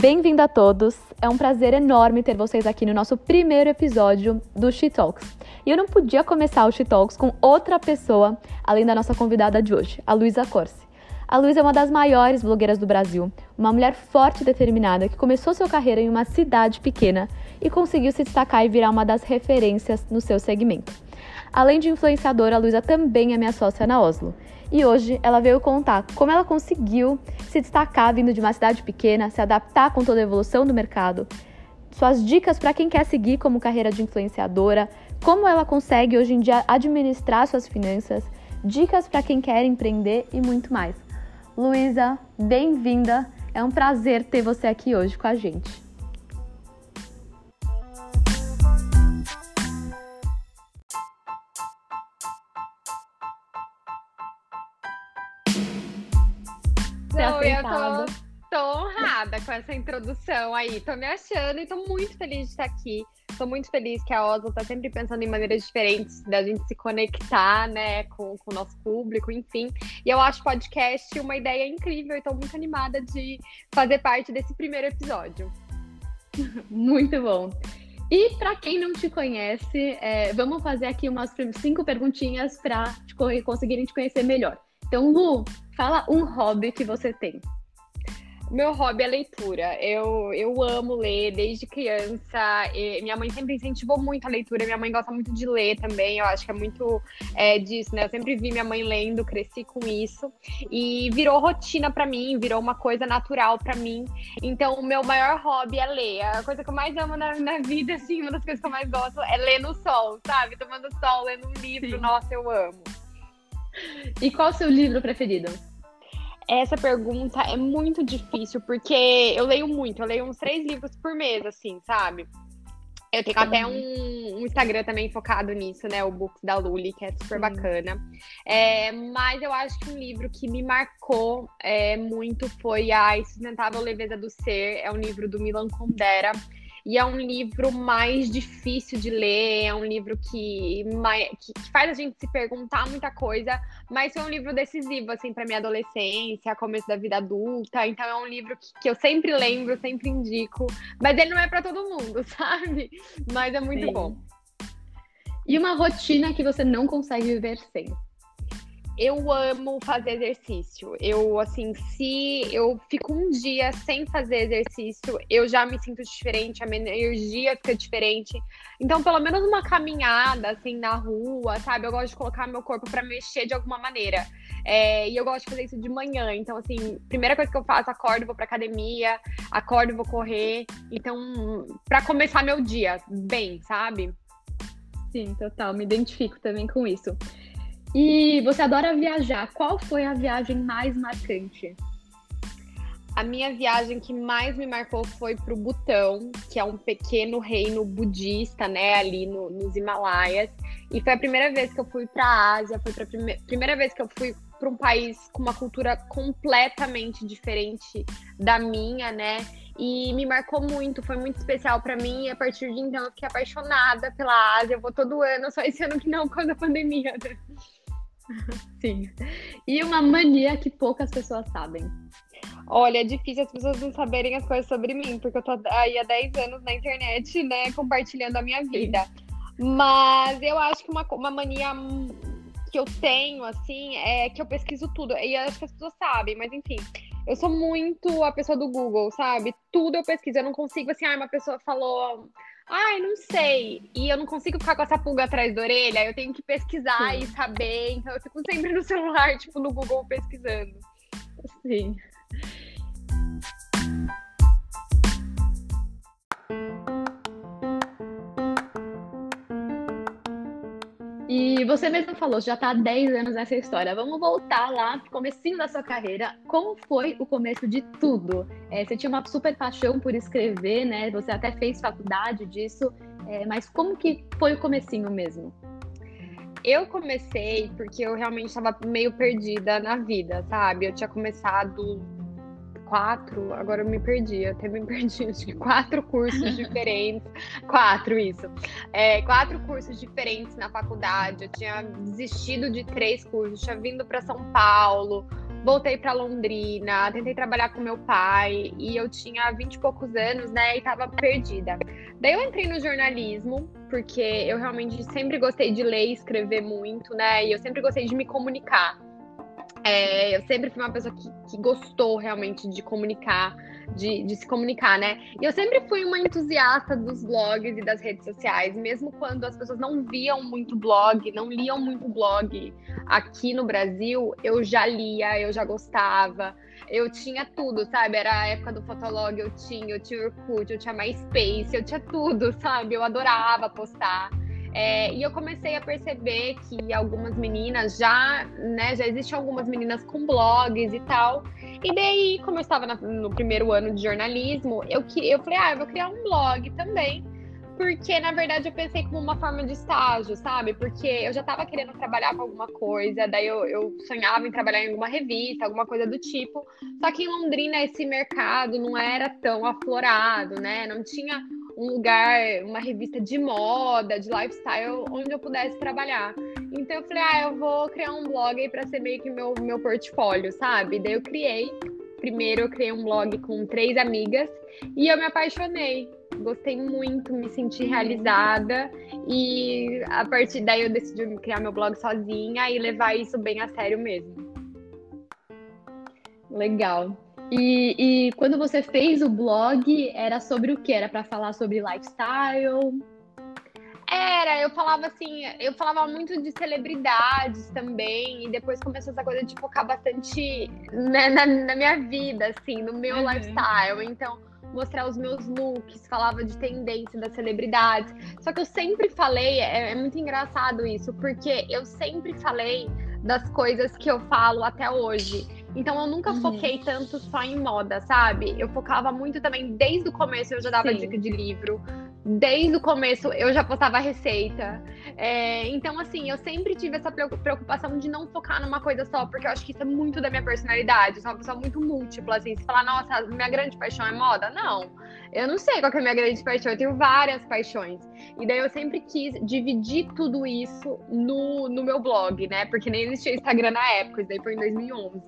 Bem-vindo a todos! É um prazer enorme ter vocês aqui no nosso primeiro episódio do She Talks. E eu não podia começar o She Talks com outra pessoa além da nossa convidada de hoje, a Luísa Corse. A Luísa é uma das maiores blogueiras do Brasil, uma mulher forte e determinada que começou sua carreira em uma cidade pequena e conseguiu se destacar e virar uma das referências no seu segmento. Além de influenciadora, a Luísa também é minha sócia na Oslo. E hoje ela veio contar como ela conseguiu se destacar vindo de uma cidade pequena, se adaptar com toda a evolução do mercado, suas dicas para quem quer seguir como carreira de influenciadora, como ela consegue hoje em dia administrar suas finanças, dicas para quem quer empreender e muito mais. Luísa, bem-vinda. É um prazer ter você aqui hoje com a gente. Não, eu tô, tô honrada com essa introdução aí. Tô me achando e tô muito feliz de estar aqui. Tô muito feliz que a Oslo tá sempre pensando em maneiras diferentes da gente se conectar, né, com, com o nosso público, enfim. E eu acho podcast uma ideia incrível e tô muito animada de fazer parte desse primeiro episódio. muito bom. E para quem não te conhece, é, vamos fazer aqui umas cinco perguntinhas para conseguirem te conhecer melhor. Então, Lu, fala um hobby que você tem. Meu hobby é leitura. Eu, eu amo ler desde criança. E minha mãe sempre incentivou muito a leitura. Minha mãe gosta muito de ler também. Eu acho que é muito é, disso, né? Eu sempre vi minha mãe lendo, cresci com isso. E virou rotina para mim, virou uma coisa natural para mim. Então, o meu maior hobby é ler. A coisa que eu mais amo na, na vida, assim, uma das coisas que eu mais gosto é ler no sol, sabe? Tomando sol, lendo um livro. Sim. Nossa, eu amo. E qual o seu livro preferido? Essa pergunta é muito difícil, porque eu leio muito, eu leio uns três livros por mês, assim, sabe? Eu tenho até um, um, Instagram também focado nisso, né? O Books da Luli, que é super bacana. É, mas eu acho que um livro que me marcou é, muito foi A Insustentável Leveza do Ser. É um livro do Milan Kundera. E é um livro mais difícil de ler, é um livro que, que faz a gente se perguntar muita coisa, mas é um livro decisivo, assim, para minha adolescência, começo da vida adulta. Então é um livro que, que eu sempre lembro, sempre indico. Mas ele não é para todo mundo, sabe? Mas é muito Sim. bom. E uma rotina que você não consegue viver sem? Eu amo fazer exercício. Eu, assim, se eu fico um dia sem fazer exercício, eu já me sinto diferente, a minha energia fica diferente. Então, pelo menos uma caminhada, assim, na rua, sabe? Eu gosto de colocar meu corpo para mexer de alguma maneira. É, e eu gosto de fazer isso de manhã. Então, assim, primeira coisa que eu faço, acordo, vou pra academia, acordo, vou correr. Então, para começar meu dia bem, sabe? Sim, total. Me identifico também com isso. E você adora viajar. Qual foi a viagem mais marcante? A minha viagem que mais me marcou foi para o Butão, que é um pequeno reino budista, né, ali no, nos Himalaias. E foi a primeira vez que eu fui para a Ásia, foi a prime primeira vez que eu fui para um país com uma cultura completamente diferente da minha, né? E me marcou muito, foi muito especial para mim. E a partir de então eu fiquei apaixonada pela Ásia. Eu vou todo ano, só esse ano que não, quando a pandemia. Né? Sim. E uma mania que poucas pessoas sabem. Olha, é difícil as pessoas não saberem as coisas sobre mim, porque eu tô aí há 10 anos na internet, né, compartilhando a minha vida. Mas eu acho que uma, uma mania que eu tenho, assim, é que eu pesquiso tudo. E acho que as pessoas sabem, mas enfim. Eu sou muito a pessoa do Google, sabe? Tudo eu pesquiso. Eu não consigo, assim, ah, uma pessoa falou Ai, não sei. E eu não consigo ficar com essa pulga atrás da orelha. Eu tenho que pesquisar Sim. e saber. Então eu fico sempre no celular, tipo, no Google pesquisando. Sim. E você mesmo falou, já está há 10 anos nessa história. Vamos voltar lá pro comecinho da sua carreira. Como foi o começo de tudo? É, você tinha uma super paixão por escrever, né? Você até fez faculdade disso. É, mas como que foi o comecinho mesmo? Eu comecei porque eu realmente estava meio perdida na vida, sabe? Eu tinha começado quatro, agora eu me perdi, eu até me perdi, acho que quatro cursos diferentes, quatro, isso, é, quatro cursos diferentes na faculdade, eu tinha desistido de três cursos, tinha vindo para São Paulo, voltei para Londrina, tentei trabalhar com meu pai e eu tinha 20 e poucos anos, né, e tava perdida. Daí eu entrei no jornalismo, porque eu realmente sempre gostei de ler e escrever muito, né, e eu sempre gostei de me comunicar. É, eu sempre fui uma pessoa que, que gostou realmente de comunicar, de, de, se comunicar, né? E eu sempre fui uma entusiasta dos blogs e das redes sociais, mesmo quando as pessoas não viam muito blog, não liam muito blog aqui no Brasil, eu já lia, eu já gostava. Eu tinha tudo, sabe? Era a época do Fotolog, eu tinha, eu tinha Orkut, eu tinha MySpace, eu tinha tudo, sabe? Eu adorava postar. É, e eu comecei a perceber que algumas meninas já, né, já existem algumas meninas com blogs e tal. E daí, como eu estava na, no primeiro ano de jornalismo, eu, eu falei, ah, eu vou criar um blog também. Porque, na verdade, eu pensei como uma forma de estágio, sabe? Porque eu já estava querendo trabalhar com alguma coisa, daí eu, eu, sonhava em trabalhar em alguma revista, alguma coisa do tipo. Só que em Londrina esse mercado não era tão aflorado, né? Não tinha um lugar, uma revista de moda, de lifestyle, onde eu pudesse trabalhar. Então eu falei, ah, eu vou criar um blog aí para ser meio que meu, meu portfólio, sabe? Daí eu criei. Primeiro eu criei um blog com três amigas e eu me apaixonei. Gostei muito, me senti realizada e a partir daí eu decidi criar meu blog sozinha e levar isso bem a sério mesmo. Legal. E, e quando você fez o blog, era sobre o que? Era para falar sobre lifestyle? Era, eu falava assim, eu falava muito de celebridades também, e depois começou essa coisa de focar bastante né, na, na, minha vida, assim, no meu uhum. lifestyle. Então, mostrar os meus looks, falava de tendência das celebridades. Só que eu sempre falei, é, é muito engraçado isso, porque eu sempre falei das coisas que eu falo até hoje. Então eu nunca uhum. foquei tanto só em moda, sabe? Eu focava muito também, desde o começo eu já dava Sim. dica de livro, desde o começo eu já postava receita. É, então, assim, eu sempre tive essa preocupação de não focar numa coisa só, porque eu acho que isso é muito da minha personalidade. Eu sou uma pessoa muito múltipla, assim. Se falar, nossa, minha grande paixão é moda, não. Eu não sei qual é a minha grande paixão, eu tenho várias paixões. E daí eu sempre quis dividir tudo isso no, no meu blog, né? Porque nem existia Instagram na época, isso daí foi em 2011.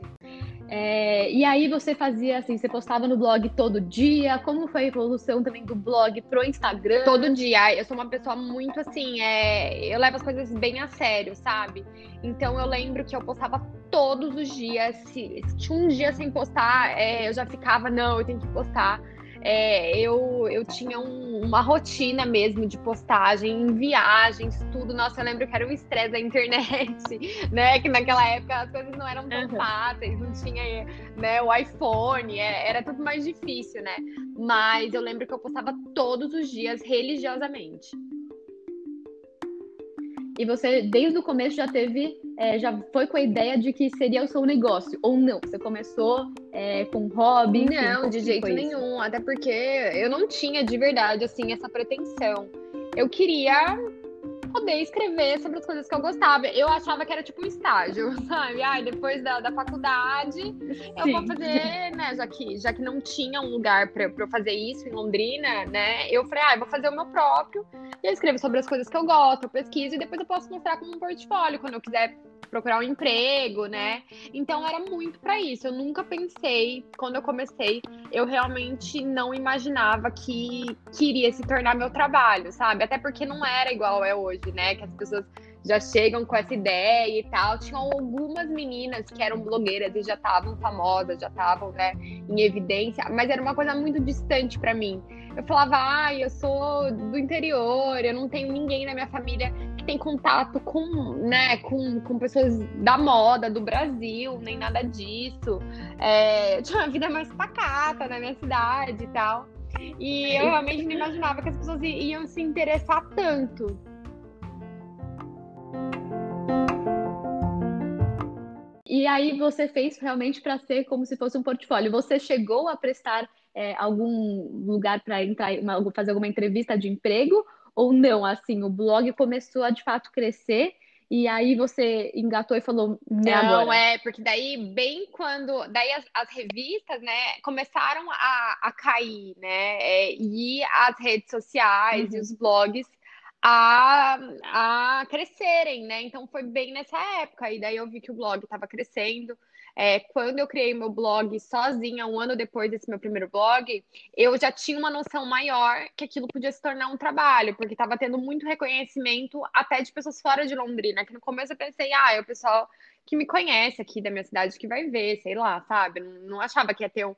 É, e aí você fazia assim, você postava no blog todo dia? Como foi a evolução também do blog pro Instagram? Todo dia. Eu sou uma pessoa muito assim, é, eu levo as coisas bem a sério, sabe? Então eu lembro que eu postava todos os dias. Se, se tinha um dia sem postar, é, eu já ficava, não, eu tenho que postar é, eu, eu tinha um, uma rotina mesmo de postagem em viagens, tudo. Nossa, eu lembro que era um estresse da internet, né? Que naquela época as coisas não eram tão uhum. fáceis, não tinha né, o iPhone, é, era tudo mais difícil, né? Mas eu lembro que eu postava todos os dias religiosamente. E você, desde o começo, já teve, é, já foi com a ideia de que seria o seu negócio, ou não? Você começou é, com hobby? Não, de jeito nenhum. Até porque eu não tinha de verdade, assim, essa pretensão. Eu queria poder escrever sobre as coisas que eu gostava. Eu achava que era tipo um estágio, sabe? Ai, depois da, da faculdade, eu Sim. vou fazer, né? Já que, já que não tinha um lugar para eu fazer isso em Londrina, né? Eu falei, ah, eu vou fazer o meu próprio. E eu escrevo sobre as coisas que eu gosto, eu pesquiso e depois eu posso mostrar como um portfólio quando eu quiser procurar um emprego, né? Então era muito para isso. Eu nunca pensei, quando eu comecei, eu realmente não imaginava que queria se tornar meu trabalho, sabe? Até porque não era igual é hoje, né? Que as pessoas já chegam com essa ideia e tal. Tinham algumas meninas que eram blogueiras e já estavam famosas, já estavam, né, em evidência, mas era uma coisa muito distante para mim. Eu falava, ai, ah, eu sou do interior, eu não tenho ninguém na minha família tem contato com, né, com, com pessoas da moda do Brasil, nem nada disso. É, tinha uma vida mais pacata na minha cidade e tal. E eu realmente não imaginava que as pessoas iam se interessar tanto. E aí você fez realmente para ser como se fosse um portfólio. Você chegou a prestar é, algum lugar para entrar, uma, fazer alguma entrevista de emprego ou não? Assim, o blog começou a de fato crescer e aí você engatou e falou, não, agora. é, porque daí, bem quando. Daí as, as revistas, né, começaram a, a cair, né? É, e as redes sociais uhum. e os blogs a, a crescerem, né? Então foi bem nessa época. E daí eu vi que o blog estava crescendo. É, quando eu criei meu blog sozinha, um ano depois desse meu primeiro blog, eu já tinha uma noção maior que aquilo podia se tornar um trabalho, porque estava tendo muito reconhecimento até de pessoas fora de Londrina, que no começo eu pensei, ah, é o pessoal que me conhece aqui da minha cidade que vai ver, sei lá, sabe? Não, não achava que ia ter um,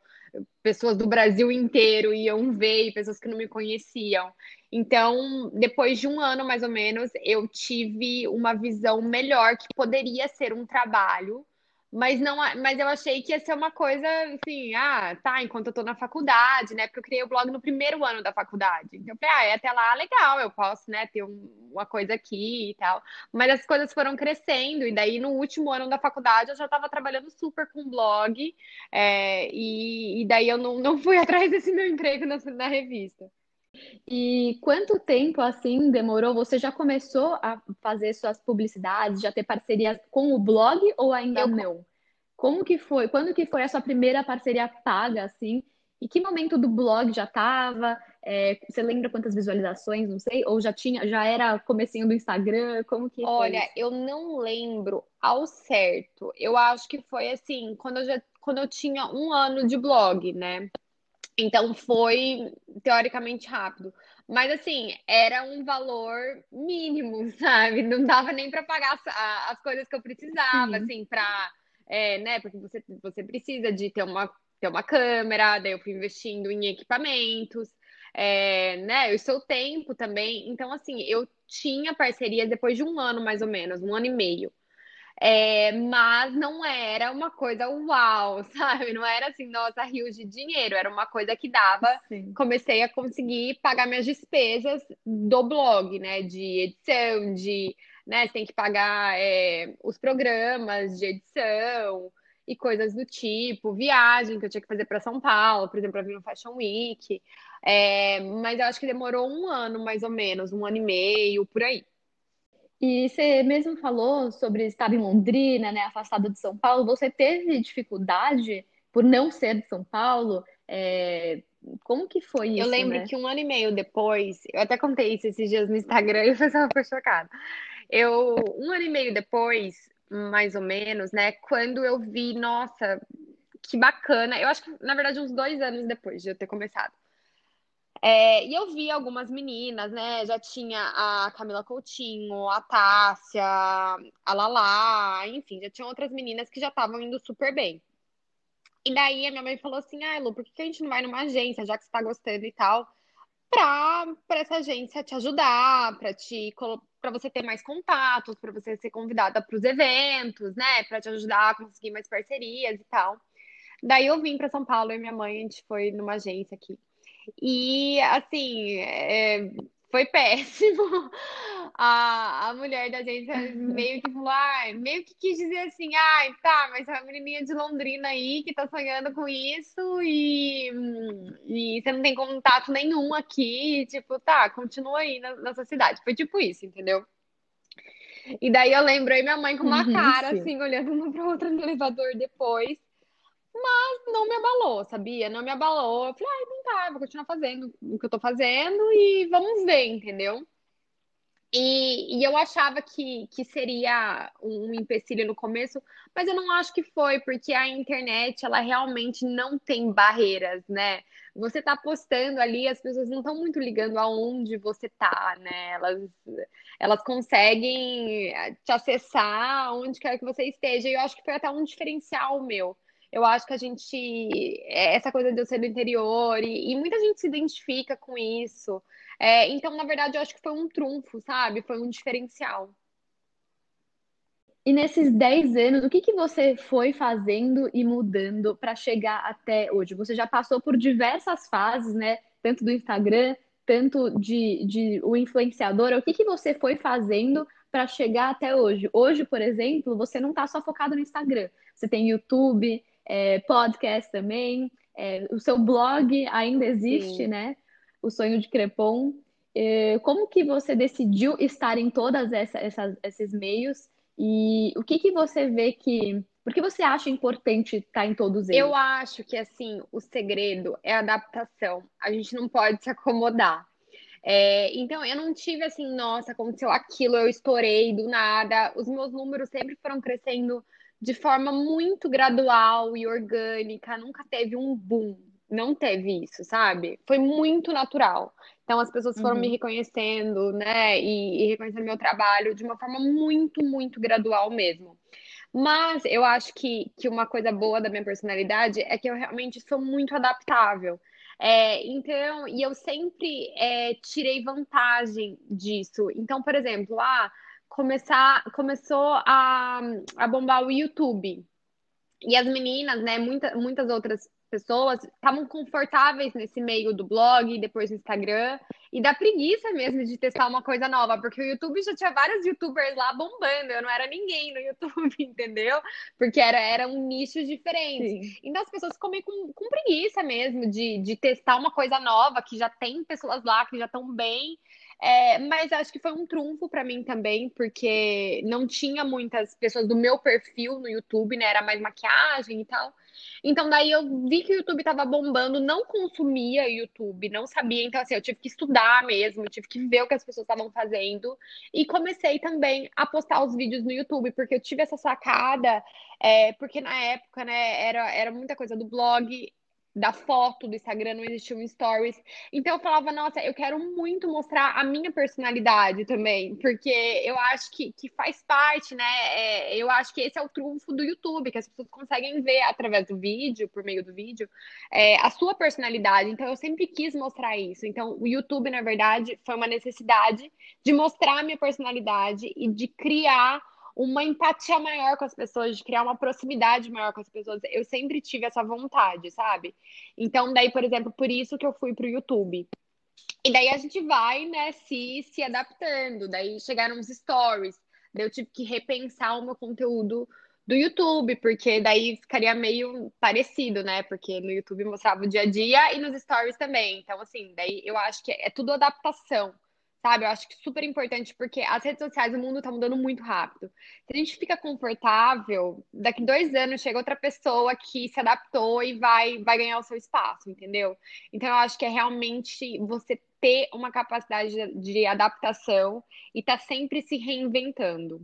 pessoas do Brasil inteiro iam ver e pessoas que não me conheciam. Então, depois de um ano mais ou menos, eu tive uma visão melhor que poderia ser um trabalho mas não, mas eu achei que ia ser uma coisa assim, ah, tá, enquanto eu tô na faculdade, né? Porque eu criei o blog no primeiro ano da faculdade. Então eu falei, ah, é até lá legal, eu posso, né, ter um, uma coisa aqui e tal. Mas as coisas foram crescendo, e daí no último ano da faculdade eu já estava trabalhando super com blog, é, e, e, daí eu não, não fui atrás desse meu emprego na, na revista. E quanto tempo assim demorou? Você já começou a fazer suas publicidades, já ter parcerias com o blog ou ainda eu... não? Como que foi? Quando que foi a sua primeira parceria paga assim? E que momento do blog já estava? É, você lembra quantas visualizações? Não sei. Ou já tinha, já era comecinho do Instagram? Como que Olha, eu não lembro ao certo. Eu acho que foi assim, quando eu já, quando eu tinha um ano de blog, né? Então foi teoricamente rápido. Mas assim, era um valor mínimo, sabe? Não dava nem para pagar as, as, coisas que eu precisava, Sim. assim, para. É, né? Porque você, você precisa de ter uma, ter uma câmera, daí eu fui investindo em equipamentos, é, né? O seu tempo também. Então, assim, eu tinha parcerias depois de um ano, mais ou menos, um ano e meio. É, mas não era uma coisa uau, sabe? Não era assim, nossa, rios de dinheiro. Era uma coisa que dava. Sim. Comecei a conseguir pagar minhas despesas do blog, né? De edição, de. Né, você tem que pagar é, os programas de edição e coisas do tipo, viagem que eu tinha que fazer para São Paulo, por exemplo, para vir no Fashion Week. É, mas eu acho que demorou um ano, mais ou menos, um ano e meio, por aí. E você mesmo falou sobre estar em Londrina, né, afastado de São Paulo. Você teve dificuldade por não ser de São Paulo? É... Como que foi isso? Eu lembro né? que um ano e meio depois, eu até contei isso esses dias no Instagram e eu super chocada. Eu, um ano e meio depois, mais ou menos, né, quando eu vi, nossa, que bacana. Eu acho que, na verdade, uns dois anos depois de eu ter começado. É, e eu vi algumas meninas, né? Já tinha a Camila Coutinho, a Tássia, a Lala, enfim, já tinha outras meninas que já estavam indo super bem. E daí a minha mãe falou assim: ah, Lu, por que a gente não vai numa agência, já que você tá gostando e tal, pra, pra essa agência te ajudar, pra te para você ter mais contatos, para você ser convidada para os eventos, né? Para te ajudar a conseguir mais parcerias e tal. Daí eu vim para São Paulo e minha mãe, a gente foi numa agência aqui. E, assim, é, foi péssimo. A, a mulher da agência meio que falou, ah, meio que quis dizer assim, ai, ah, tá, mas é uma menininha de Londrina aí que tá sonhando com isso e, e você não tem contato nenhum aqui, tipo, tá, continua aí na, na sua cidade. Foi tipo isso, entendeu? E daí eu lembrei minha mãe com uma uhum, cara, sim. assim, olhando uma pra outra no elevador depois. Mas não me abalou, sabia? Não me abalou. Eu falei, ah, então tá, vou continuar fazendo o que eu tô fazendo e vamos ver, entendeu? E, e, eu achava que, que seria um empecilho no começo, mas eu não acho que foi, porque a internet, ela realmente não tem barreiras, né? Você tá postando ali, as pessoas não estão muito ligando aonde você tá, né? Elas, elas conseguem te acessar onde quer que você esteja. E eu acho que foi até um diferencial meu eu acho que a gente. É, essa coisa de eu ser do interior, e, e muita gente se identifica com isso. É, então, na verdade, eu acho que foi um trunfo, sabe? Foi um diferencial. E nesses 10 anos, o que, que você foi fazendo e mudando para chegar até hoje? Você já passou por diversas fases, né? Tanto do Instagram, tanto de, de o influenciador. O que, que você foi fazendo para chegar até hoje? Hoje, por exemplo, você não está só focado no Instagram. Você tem YouTube, é, podcast também. É, o seu blog ainda existe, Sim. né? O Sonho de Crepom. É, como que você decidiu estar em todas essa, essas, esses meios? E o que, que você vê que. Por que você acha importante estar em todos eles? Eu acho que, assim, o segredo é a adaptação. A gente não pode se acomodar. É, então, eu não tive assim, nossa, aconteceu aquilo, eu estourei do nada. Os meus números sempre foram crescendo de forma muito gradual e orgânica, nunca teve um boom, não teve isso, sabe? Foi muito natural. Então as pessoas foram uhum. me reconhecendo, né, e, e reconhecendo meu trabalho de uma forma muito, muito gradual mesmo. Mas eu acho que, que uma coisa boa da minha personalidade é que eu realmente sou muito adaptável. É, então, e eu sempre é, tirei vantagem disso. Então, por exemplo, ah, começar, começou a, a bombar o YouTube. E as meninas, né, muita, muitas outras pessoas estavam confortáveis nesse meio do blog, depois no Instagram, e da preguiça mesmo de testar uma coisa nova, porque o YouTube já tinha vários youtubers lá bombando, eu não era ninguém no YouTube, entendeu? Porque era, era um nicho diferente. Sim. Então as pessoas ficam meio com, com preguiça mesmo de, de testar uma coisa nova, que já tem pessoas lá que já estão bem. É, mas acho que foi um trunfo para mim também, porque não tinha muitas pessoas do meu perfil no YouTube, né? Era mais maquiagem e tal. Então, daí eu vi que o YouTube tava bombando, não consumia YouTube, não sabia. Então, assim, eu tive que estudar mesmo, tive que ver o que as pessoas estavam fazendo. E comecei também a postar os vídeos no YouTube, porque eu tive essa sacada, é, porque na época, né, era, era muita coisa do blog, da foto do Instagram, não existia um stories. Então eu falava, nossa, eu quero muito mostrar a minha personalidade também, porque eu acho que, que faz parte, né? É, eu acho que esse é o trunfo do YouTube, que as pessoas conseguem ver através do vídeo, por meio do vídeo, é, a sua personalidade. Então eu sempre quis mostrar isso. Então o YouTube, na verdade, foi uma necessidade de mostrar a minha personalidade e de criar uma empatia maior com as pessoas, de criar uma proximidade maior com as pessoas. Eu sempre tive essa vontade, sabe? Então, daí, por exemplo, por isso que eu fui pro YouTube. E daí a gente vai, né, se, se adaptando. Daí chegaram os stories. Daí eu tive que repensar o meu conteúdo do YouTube, porque daí ficaria meio parecido, né? Porque no YouTube mostrava o dia a dia e nos stories também. Então, assim, daí eu acho que é tudo adaptação sabe? Eu acho que super importante, porque as redes sociais, o mundo tá mudando muito rápido. Se a gente fica confortável, daqui dois anos chega outra pessoa que se adaptou e vai, vai ganhar o seu espaço, entendeu? Então, eu acho que é realmente você ter uma capacidade de, adaptação e tá sempre se reinventando.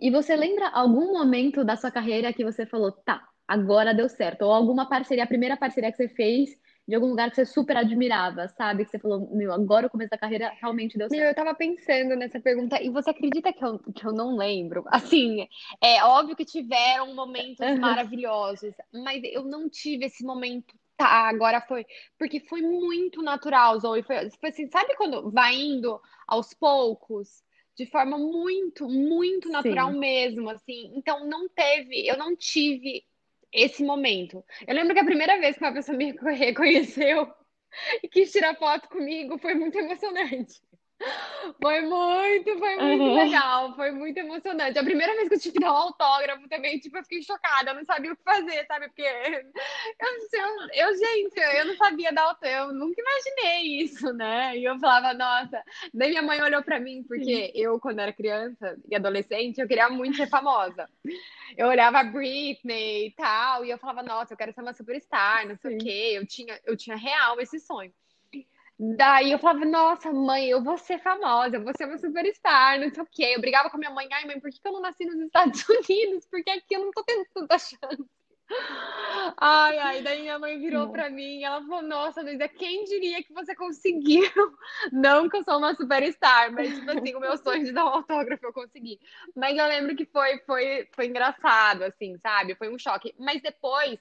E você lembra algum momento da sua carreira que você falou, tá, agora deu certo? Ou alguma parceria, a primeira parceria que você fez de algum lugar que você super admirava, sabe? Que você falou, meu, agora o começo da carreira realmente deu certo. Meu, eu tava pensando nessa pergunta, e você acredita que eu, que eu não lembro? Assim, é óbvio que tiveram momentos maravilhosos, mas eu não tive esse momento tá, agora foi. Porque foi muito natural, Zoe. Foi, foi assim, sabe quando vai indo aos poucos? De forma muito, muito natural Sim. mesmo, assim. Então, não teve, eu não tive esse momento. Eu lembro que a primeira vez que uma pessoa me reconheceu e quis tirar foto comigo foi muito emocionante. Foi muito, foi muito uhum. legal, foi muito emocionante. A primeira vez que eu tive que dar um autógrafo também, tipo, eu fiquei chocada, eu não sabia o que fazer, sabe? Porque eu, eu, eu gente, eu não sabia dar autógrafo, eu nunca imaginei isso, né? E eu falava, nossa. Daí minha mãe olhou pra mim, porque Sim. eu, quando era criança e adolescente, eu queria muito ser famosa. Eu olhava a Britney e tal, e eu falava, nossa, eu quero ser uma superstar, não sei Sim. o quê. Eu tinha, eu tinha real esse sonho. Daí eu falava, nossa, mãe, eu vou ser famosa, eu vou ser uma superstar, não sei o quê. Eu brigava com a minha mãe, ai, mãe, por que eu não nasci nos Estados Unidos? Porque aqui eu não tô tendo tanta chance. Ai, ai, daí minha mãe virou para mim e ela falou: Nossa, Luísa, quem diria que você conseguiu? Não que eu sou uma superstar, mas tipo assim, o meu sonho de dar um autógrafo eu consegui. Mas eu lembro que foi, foi, foi engraçado, assim, sabe? Foi um choque. Mas depois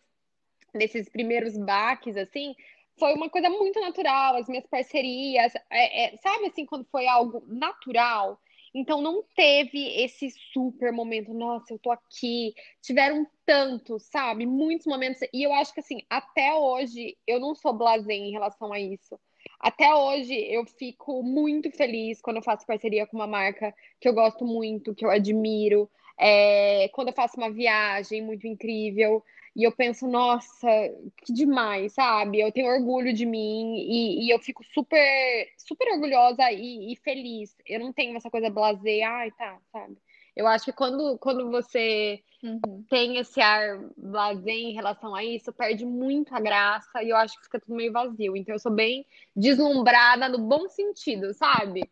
desses primeiros baques, assim, foi uma coisa muito natural, as minhas parcerias, é, é, sabe assim, quando foi algo natural? Então não teve esse super momento, nossa, eu tô aqui. Tiveram tantos, sabe? Muitos momentos. E eu acho que assim, até hoje eu não sou blasé em relação a isso. Até hoje eu fico muito feliz quando eu faço parceria com uma marca que eu gosto muito, que eu admiro. É, quando eu faço uma viagem muito incrível. E eu penso, nossa, que demais, sabe? Eu tenho orgulho de mim e, e eu fico super, super orgulhosa e, e, feliz. Eu não tenho essa coisa blazer, ai, tá, sabe? Eu acho que quando, quando você uhum. tem esse ar blasé em relação a isso, perde muito a graça e eu acho que fica tudo meio vazio. Então eu sou bem deslumbrada no bom sentido, sabe?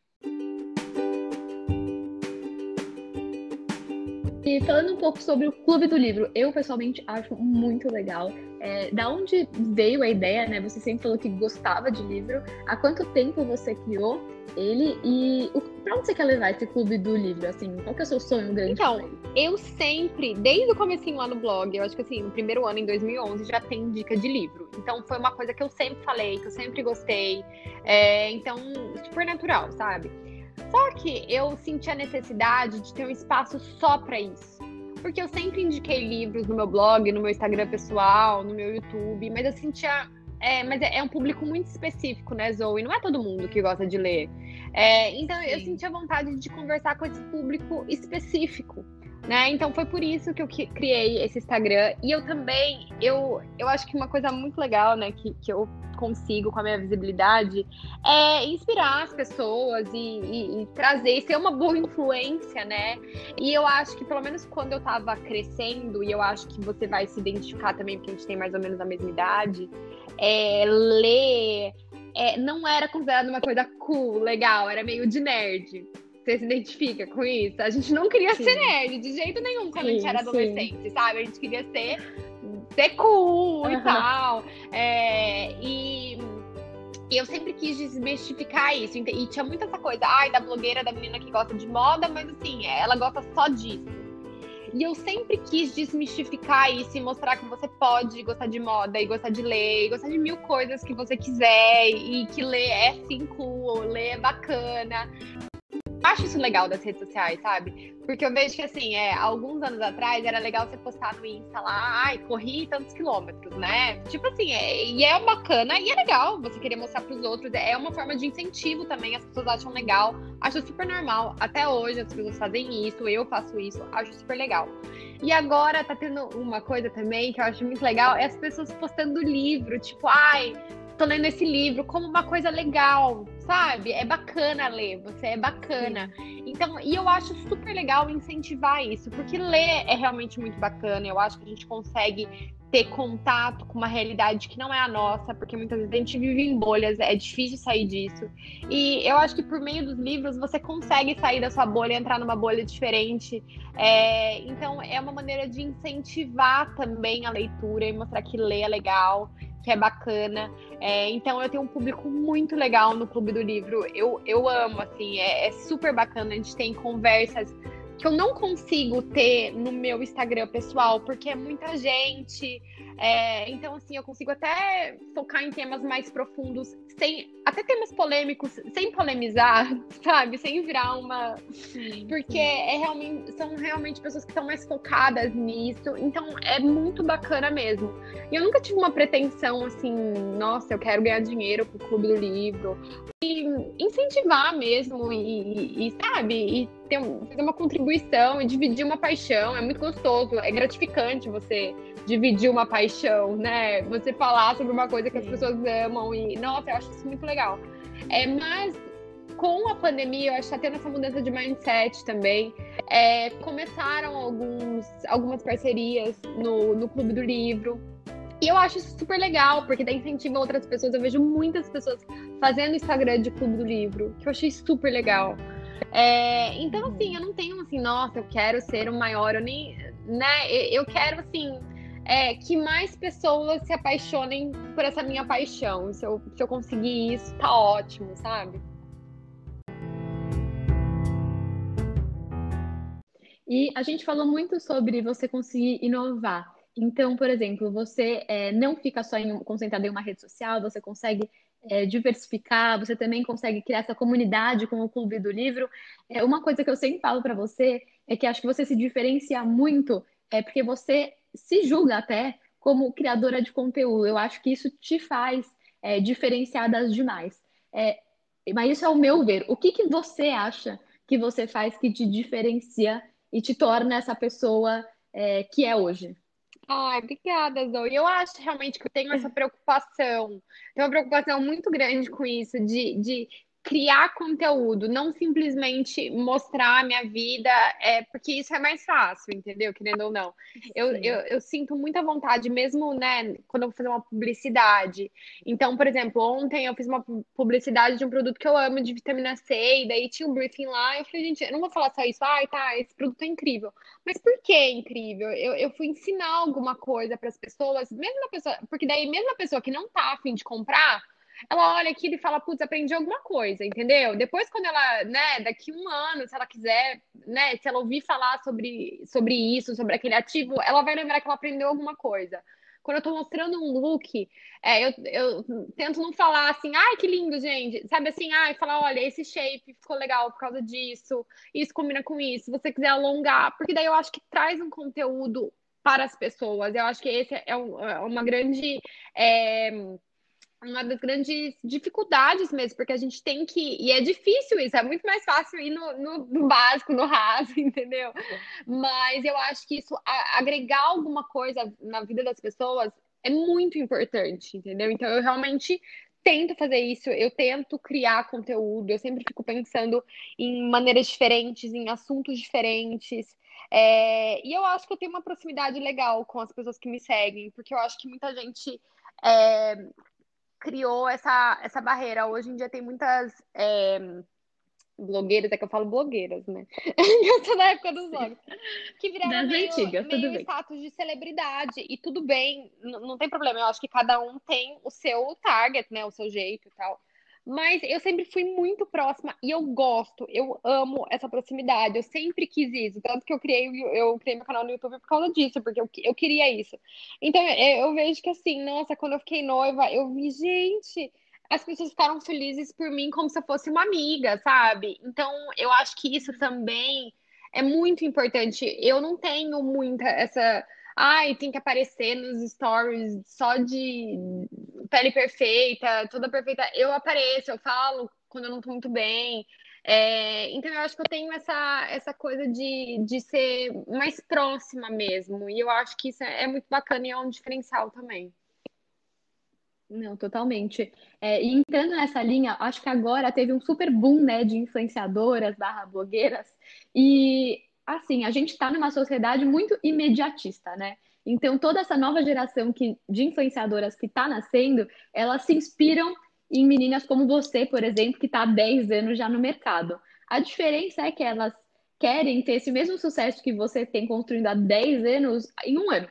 E falando um pouco sobre o Clube do Livro, eu pessoalmente acho muito legal. É, da onde veio a ideia, né? Você sempre falou que gostava de livro. Há quanto tempo você criou ele e o, pra onde você quer levar esse Clube do Livro? Assim, qual que é o seu sonho grande? Então, eu sempre, desde o comecinho lá no blog, eu acho que assim, no primeiro ano, em 2011, já tem dica de livro. Então, foi uma coisa que eu sempre falei, que eu sempre gostei. É, então, super natural, sabe? Só que eu senti a necessidade de ter um espaço só para isso. Porque eu sempre indiquei livros no meu blog, no meu Instagram pessoal, no meu YouTube, mas eu sentia. É, mas é, é um público muito específico, né, Zoe? Não é todo mundo que gosta de ler. É, então Sim. eu senti a vontade de conversar com esse público específico. Né? Então foi por isso que eu criei esse Instagram. E eu também, eu, eu acho que uma coisa muito legal, né, que, que eu consigo com a minha visibilidade é inspirar as pessoas e, e, e trazer, ser uma boa influência, né? E eu acho que, pelo menos quando eu tava crescendo, e eu acho que você vai se identificar também, porque a gente tem mais ou menos a mesma idade, é, ler é, não era considerado uma coisa cool, legal, era meio de nerd. Você se identifica com isso? A gente não queria sim. ser nerd de jeito nenhum quando sim, a gente era adolescente, sim. sabe? A gente queria ser ser cool uhum. e tal. É, e, eu sempre quis desmistificar isso. E tinha muita essa coisa, ai, da blogueira, da menina que gosta de moda, mas assim, ela gosta só disso. E eu sempre quis desmistificar isso e mostrar que você pode gostar de moda e gostar de ler, e gostar de mil coisas que você quiser, e que ler é sim cool, ler é bacana acho isso legal das redes sociais, sabe? Porque eu vejo que, assim, é, alguns anos atrás era legal você postar no Insta lá, ai, corri tantos quilômetros, né? Tipo assim, é, e é bacana e é legal você querer mostrar pros outros. É uma forma de incentivo também, as pessoas acham legal. Acho super normal. Até hoje as pessoas fazem isso, eu faço isso, acho super legal. E agora tá tendo uma coisa também que eu acho muito legal, é as pessoas postando livro, tipo, ai, tô lendo esse livro como uma coisa legal, sabe? É bacana ler, você é bacana. Sim. Então, e eu acho super legal incentivar isso, porque ler é realmente muito bacana. Eu acho que a gente consegue ter contato com uma realidade que não é a nossa, porque muitas vezes a gente vive em bolhas, é difícil sair disso. E eu acho que por meio dos livros você consegue sair da sua bolha entrar numa bolha diferente. É, então é uma maneira de incentivar também a leitura e mostrar que ler é legal que é bacana. É, então eu tenho um público muito legal no Clube do Livro. Eu, eu amo, assim, é, é super bacana. A gente tem conversas que eu não consigo ter no meu Instagram pessoal, porque é muita gente. É, então, assim, eu consigo até focar em temas mais profundos, sem até temas polêmicos, sem polemizar, sabe? Sem virar uma. Sim, porque É realmente, são realmente pessoas que estão mais focadas nisso. Então, é muito bacana mesmo. E eu nunca tive uma pretensão assim, nossa, eu quero ganhar dinheiro pro Clube do Livro, e incentivar mesmo e, e sabe, e ter, fazer uma contribuição e dividir uma paixão. É muito gostoso, é gratificante você dividir uma paixão, né? Você falar sobre uma coisa que as pessoas amam e, nossa, eu acho isso muito legal. É, mas com a pandemia, eu acho que está tendo essa mudança de mindset também. É, começaram alguns, algumas parcerias no, no Clube do Livro. E eu acho isso super legal, porque dá incentivo a outras pessoas. Eu vejo muitas pessoas fazendo Instagram de clube do livro, que eu achei super legal. É, então, assim, eu não tenho assim, nossa, eu quero ser o maior, eu nem. Né, eu quero, assim, é, que mais pessoas se apaixonem por essa minha paixão. Se eu, se eu conseguir isso, tá ótimo, sabe? E a gente falou muito sobre você conseguir inovar. Então, por exemplo, você é, não fica só em, concentrado em uma rede social, você consegue é, diversificar, você também consegue criar essa comunidade com o Clube do Livro. É, uma coisa que eu sempre falo para você é que acho que você se diferencia muito, é porque você se julga até como criadora de conteúdo. Eu acho que isso te faz é, diferenciar das demais. É, mas isso é o meu ver. O que, que você acha que você faz que te diferencia e te torna essa pessoa é, que é hoje? Ai, obrigada, Zoe. Eu acho realmente que eu tenho essa preocupação. Tenho uma preocupação muito grande com isso, de, de criar conteúdo, não simplesmente mostrar a minha vida, é porque isso é mais fácil, entendeu? Querendo ou não. Eu, eu, eu, sinto muita vontade, mesmo, né, quando eu vou fazer uma publicidade. Então, por exemplo, ontem eu fiz uma publicidade de um produto que eu amo, de vitamina C, e daí tinha um briefing lá, eu falei, gente, eu não vou falar só isso, ai, tá, esse produto é incrível. Mas por que é incrível? Eu, eu fui ensinar alguma coisa para as pessoas, mesmo a pessoa, porque daí mesmo a pessoa que não tá afim de comprar, ela olha aquilo e fala, putz, aprendi alguma coisa, entendeu? Depois, quando ela, né, daqui um ano, se ela quiser, né, se ela ouvir falar sobre, sobre isso, sobre aquele ativo, ela vai lembrar que ela aprendeu alguma coisa. Quando eu tô mostrando um look, é, eu, eu tento não falar assim, ai, que lindo, gente. Sabe assim, ai, falar, olha, esse shape ficou legal por causa disso, isso combina com isso. Se você quiser alongar, porque daí eu acho que traz um conteúdo para as pessoas. Eu acho que esse é, um, é uma grande. É, uma das grandes dificuldades mesmo, porque a gente tem que. E é difícil isso, é muito mais fácil ir no, no, básico, no raso, entendeu? Mas eu acho que isso, a, agregar alguma coisa na vida das pessoas é muito importante, entendeu? Então eu realmente tento fazer isso, eu tento criar conteúdo, eu sempre fico pensando em maneiras diferentes, em assuntos diferentes. É, e eu acho que eu tenho uma proximidade legal com as pessoas que me seguem, porque eu acho que muita gente é, criou essa, essa barreira. Hoje em dia tem muitas é, blogueiras, é que eu falo blogueiras, né? eu sou da época dos blogs. Que viraram das meio, antigas, meio status de celebridade. E tudo bem, não tem problema. Eu acho que cada um tem o seu target, né? O seu jeito e tal. Mas eu sempre fui muito próxima e eu gosto, eu amo essa proximidade. Eu sempre quis isso. Tanto que eu criei, eu criei meu canal no YouTube por causa disso, porque eu, eu queria isso. Então eu, eu vejo que assim, nossa, quando eu fiquei noiva, eu vi, gente, as pessoas ficaram felizes por mim como se eu fosse uma amiga, sabe? Então eu acho que isso também é muito importante. Eu não tenho muita essa ai, tem que aparecer nos stories só de pele perfeita, toda perfeita. Eu apareço, eu falo quando eu não tô muito bem. É, então eu acho que eu tenho essa, essa coisa de, de ser mais próxima mesmo. E eu acho que isso é, é muito bacana e é um diferencial também. Não, totalmente. É, e entrando nessa linha, acho que agora teve um super boom, né, de influenciadoras barra blogueiras. E assim, a gente está numa sociedade muito imediatista, né? Então, toda essa nova geração que, de influenciadoras que está nascendo, elas se inspiram em meninas como você, por exemplo, que está há 10 anos já no mercado. A diferença é que elas querem ter esse mesmo sucesso que você tem construindo há 10 anos em um ano.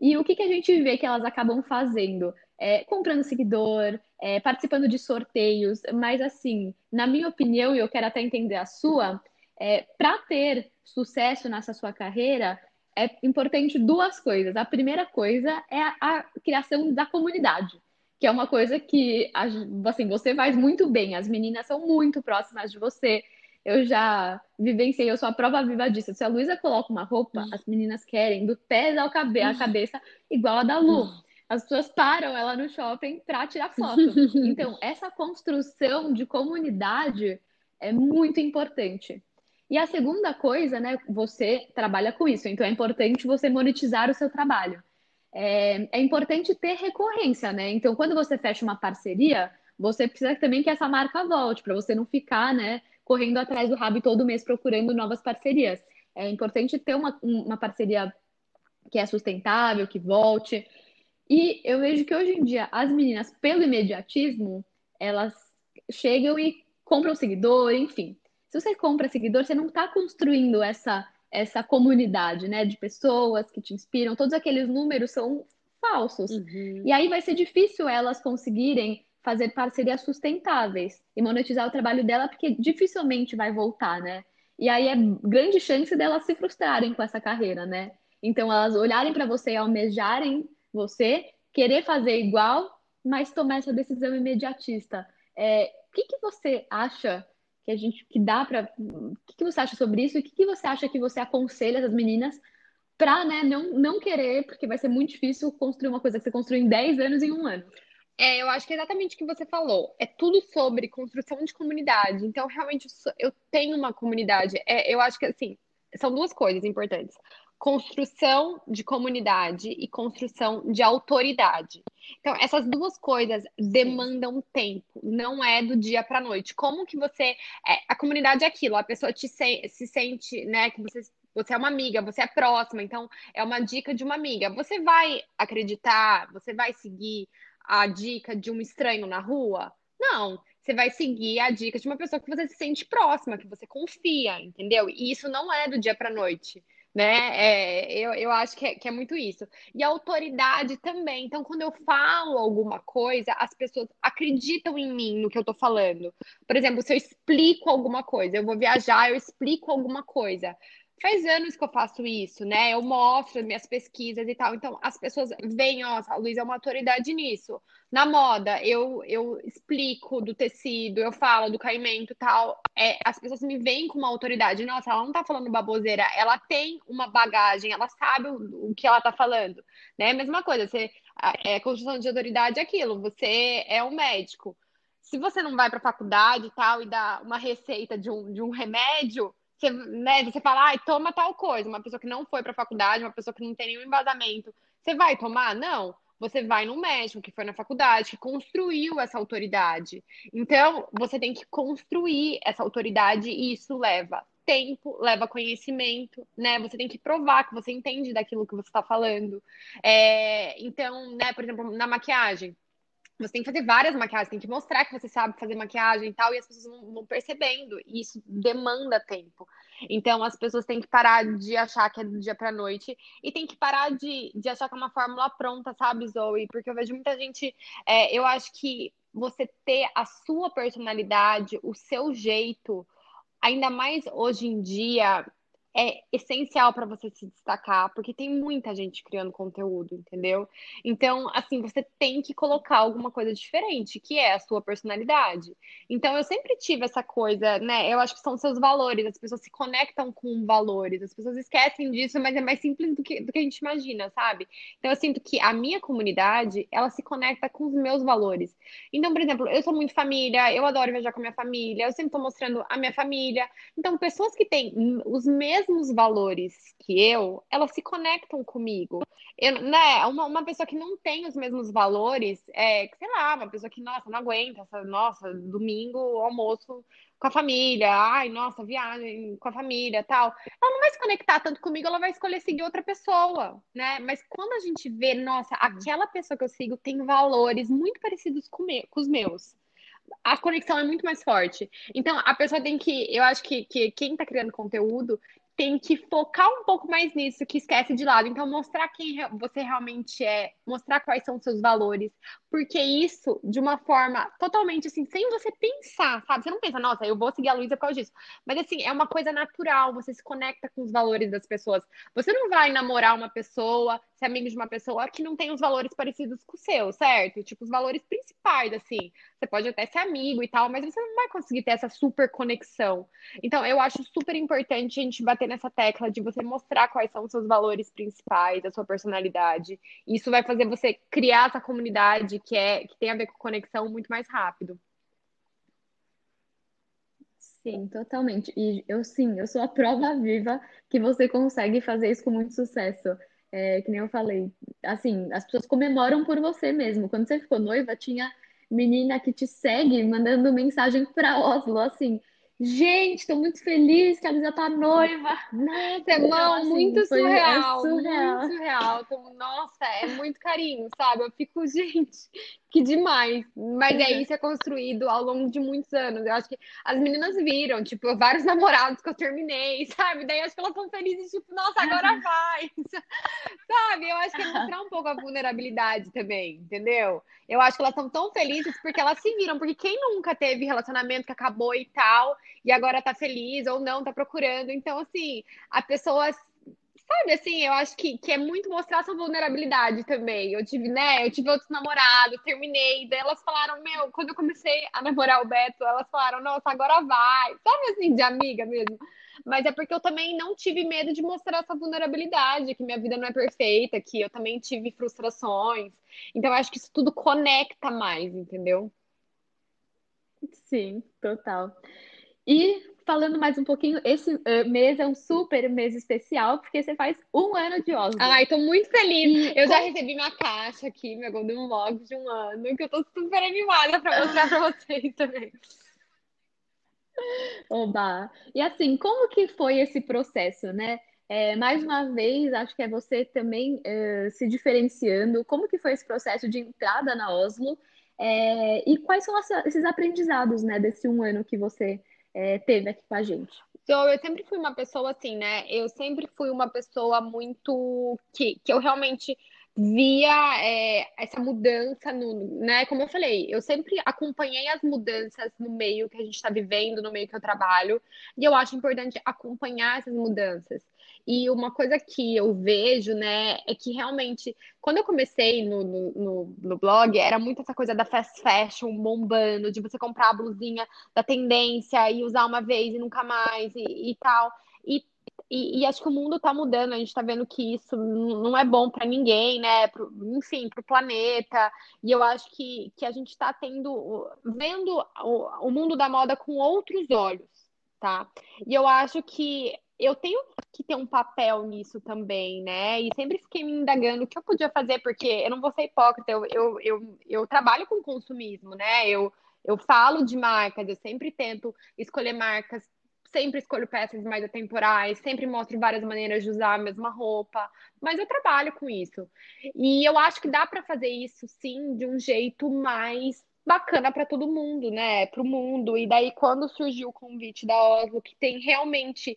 E o que, que a gente vê que elas acabam fazendo? É, comprando seguidor, é, participando de sorteios, mas assim, na minha opinião, e eu quero até entender a sua, é, para ter sucesso nessa sua carreira, é importante duas coisas. A primeira coisa é a, a criação da comunidade, que é uma coisa que assim, você faz muito bem. As meninas são muito próximas de você. Eu já vivenciei, eu sou a prova viva disso. Se a Luísa coloca uma roupa, as meninas querem do pé ao cabe a cabeça igual a da Lu. As pessoas param ela no shopping para tirar foto. Então, essa construção de comunidade é muito importante. E a segunda coisa, né, você trabalha com isso, então é importante você monetizar o seu trabalho. É, é importante ter recorrência, né? Então, quando você fecha uma parceria, você precisa também que essa marca volte, para você não ficar, né, correndo atrás do rabo todo mês procurando novas parcerias. É importante ter uma, uma parceria que é sustentável, que volte. E eu vejo que hoje em dia as meninas, pelo imediatismo, elas chegam e compram seguidor, enfim. Se você compra seguidor, você não está construindo essa, essa comunidade, né? De pessoas que te inspiram. Todos aqueles números são falsos. Uhum. E aí vai ser difícil elas conseguirem fazer parcerias sustentáveis e monetizar o trabalho dela, porque dificilmente vai voltar, né? E aí é grande chance delas se frustrarem com essa carreira, né? Então elas olharem para você e almejarem você, querer fazer igual, mas tomar essa decisão imediatista. É, o que, que você acha que a gente que dá para o que, que, você acha sobre isso o que, que, você acha que você aconselha as meninas para né, não, não querer, porque vai ser muito difícil construir uma coisa que você construiu em 10 anos em um ano. É, eu acho que é exatamente o que você falou. É tudo sobre construção de comunidade. Então, realmente, eu tenho uma comunidade. É, eu acho que, assim, são duas coisas importantes. Construção de comunidade e construção de autoridade. Então, essas duas coisas demandam tempo, não é do dia para noite. Como que você. É, a comunidade é aquilo, a pessoa te se, se sente, né, que você você é uma amiga, você é próxima, então é uma dica de uma amiga. Você vai acreditar, você vai seguir a dica de um estranho na rua? Não. Você vai seguir a dica de uma pessoa que você se sente próxima, que você confia, entendeu? E isso não é do dia para noite né? É, eu, eu acho que é, que é muito isso. E a autoridade também. Então, quando eu falo alguma coisa, as pessoas acreditam em mim, no que eu tô falando. Por exemplo, se eu explico alguma coisa, eu vou viajar, eu explico alguma coisa. Faz anos que eu faço isso, né? Eu mostro minhas pesquisas e tal. Então, as pessoas veem, ó, a Luísa é uma autoridade nisso. Na moda, eu, eu explico do tecido, eu falo do caimento e tal. É, as pessoas me veem com uma autoridade. Nossa, ela não tá falando baboseira, ela tem uma bagagem, ela sabe o, o que ela tá falando, né? Mesma coisa, você, é, construção de autoridade é aquilo, você é um médico. Se você não vai para faculdade e tal e dá uma receita de um, de um remédio, você, né, você fala, ai, toma tal coisa. Uma pessoa que não foi para faculdade, uma pessoa que não tem nenhum embasamento, você vai tomar? Não. Você vai no médico que foi na faculdade, que construiu essa autoridade. Então, você tem que construir essa autoridade e isso leva tempo, leva conhecimento, né? Você tem que provar que você entende daquilo que você está falando. É, então, né, por exemplo, na maquiagem, você tem que fazer várias maquiagens, tem que mostrar que você sabe fazer maquiagem e tal, e as pessoas não vão percebendo, e isso demanda tempo. Então, as pessoas têm que parar de achar que é do dia pra noite, e tem que parar de, de achar que é uma fórmula pronta, sabe, Zoe? Porque eu vejo muita gente. É, eu acho que você ter a sua personalidade, o seu jeito, ainda mais hoje em dia, é essencial para você se destacar, porque tem muita gente criando conteúdo, entendeu? Então, assim, você tem que colocar alguma coisa diferente, que é a sua personalidade. Então, eu sempre tive essa coisa, né? Eu acho que são seus valores, as pessoas se conectam com valores, as pessoas esquecem disso, mas é mais simples do que, do que a gente imagina, sabe? Então, eu sinto que a minha comunidade, ela se conecta com os meus valores. Então, por exemplo, eu sou muito família, eu adoro viajar com a minha família, eu sempre tô mostrando a minha família. Então, pessoas que têm os mesmos mesmos valores que eu, elas se conectam comigo. Eu, né, uma, uma pessoa que não tem os mesmos valores, é, sei lá, uma pessoa que, nossa, não aguenta, essa, nossa, domingo, almoço com a família, ai, nossa, viagem com a família, tal. Ela não vai se conectar tanto comigo, ela vai escolher seguir outra pessoa, né? Mas quando a gente vê, nossa, aquela pessoa que eu sigo tem valores muito parecidos com, me, com os meus a conexão é muito mais forte. Então, a pessoa tem que. Eu acho que, que quem está criando conteúdo tem que focar um pouco mais nisso, que esquece de lado. Então, mostrar quem você realmente é, mostrar quais são os seus valores, porque isso, de uma forma totalmente assim, sem você pensar, sabe? Você não pensa, nossa, eu vou seguir a Luísa por causa disso. Mas assim, é uma coisa natural, você se conecta com os valores das pessoas. Você não vai namorar uma pessoa, ser amigo de uma pessoa que não tem os valores parecidos com o seu, certo? Tipo, os valores principais, assim. Você pode até ser amigo e tal, mas você não vai conseguir ter essa super conexão. Então, eu acho super importante a gente bater nessa tecla de você mostrar quais são os seus valores principais, a sua personalidade. Isso vai fazer você criar essa comunidade que é que tem a ver com conexão muito mais rápido. Sim, totalmente. E eu sim, eu sou a prova viva que você consegue fazer isso com muito sucesso. É, que nem eu falei, assim, as pessoas comemoram por você mesmo. Quando você ficou noiva, tinha menina que te segue mandando mensagem para Oslo, assim, Gente, estou muito feliz que a Lisa tá noiva. Nossa, irmão, assim, muito surreal. É surreal. Muito surreal. Então, nossa, é muito carinho, sabe? Eu fico, gente, que demais. Mas é isso é construído ao longo de muitos anos. Eu acho que as meninas viram, tipo, vários namorados que eu terminei, sabe? Daí acho que elas estão felizes, tipo, nossa, agora vai. sabe? Eu acho que é mostrar um pouco a vulnerabilidade também, entendeu? Eu acho que elas estão tão felizes porque elas se viram. Porque quem nunca teve relacionamento que acabou e tal, e agora tá feliz ou não, tá procurando. Então, assim, a pessoa Sabe, assim, eu acho que, que é muito mostrar sua vulnerabilidade também. Eu tive, né, eu tive outros namorados, terminei, daí elas falaram, meu, quando eu comecei a namorar o Beto, elas falaram, nossa, agora vai. Sabe, assim, de amiga mesmo. Mas é porque eu também não tive medo de mostrar essa vulnerabilidade, que minha vida não é perfeita, que eu também tive frustrações. Então, eu acho que isso tudo conecta mais, entendeu? Sim, total. E falando mais um pouquinho, esse uh, mês é um super mês especial, porque você faz um ano de Oslo. Ai, tô muito feliz. E eu já recebi minha caixa aqui, meu Golden Vlog de um ano, que eu tô super animada pra mostrar pra vocês também. Oba! E assim, como que foi esse processo, né? É, mais uma vez, acho que é você também é, se diferenciando. Como que foi esse processo de entrada na Oslo? É, e quais são esses aprendizados, né, desse um ano que você é, teve aqui com a gente? Então, eu sempre fui uma pessoa assim, né? Eu sempre fui uma pessoa muito que, que eu realmente via é, essa mudança no, né? Como eu falei, eu sempre acompanhei as mudanças no meio que a gente está vivendo, no meio que eu trabalho, e eu acho importante acompanhar essas mudanças. E uma coisa que eu vejo, né, é que realmente, quando eu comecei no, no, no, blog, era muito essa coisa da fast fashion bombando, de você comprar a blusinha da tendência e usar uma vez e nunca mais e, e tal. E e, e, acho que o mundo está mudando, a gente está vendo que isso não é bom para ninguém, né? Pro, enfim, para o planeta. E eu acho que, que a gente está tendo, vendo o, o mundo da moda com outros olhos, tá? E eu acho que eu tenho que ter um papel nisso também, né? E sempre fiquei me indagando o que eu podia fazer, porque eu não vou ser hipócrita, eu, eu, eu, eu trabalho com consumismo, né? Eu, eu falo de marcas, eu sempre tento escolher marcas sempre escolho peças mais atemporais, sempre mostro várias maneiras de usar a mesma roupa, mas eu trabalho com isso. E eu acho que dá para fazer isso sim de um jeito mais bacana para todo mundo, né? Para o mundo. E daí quando surgiu o convite da Oslo, que tem realmente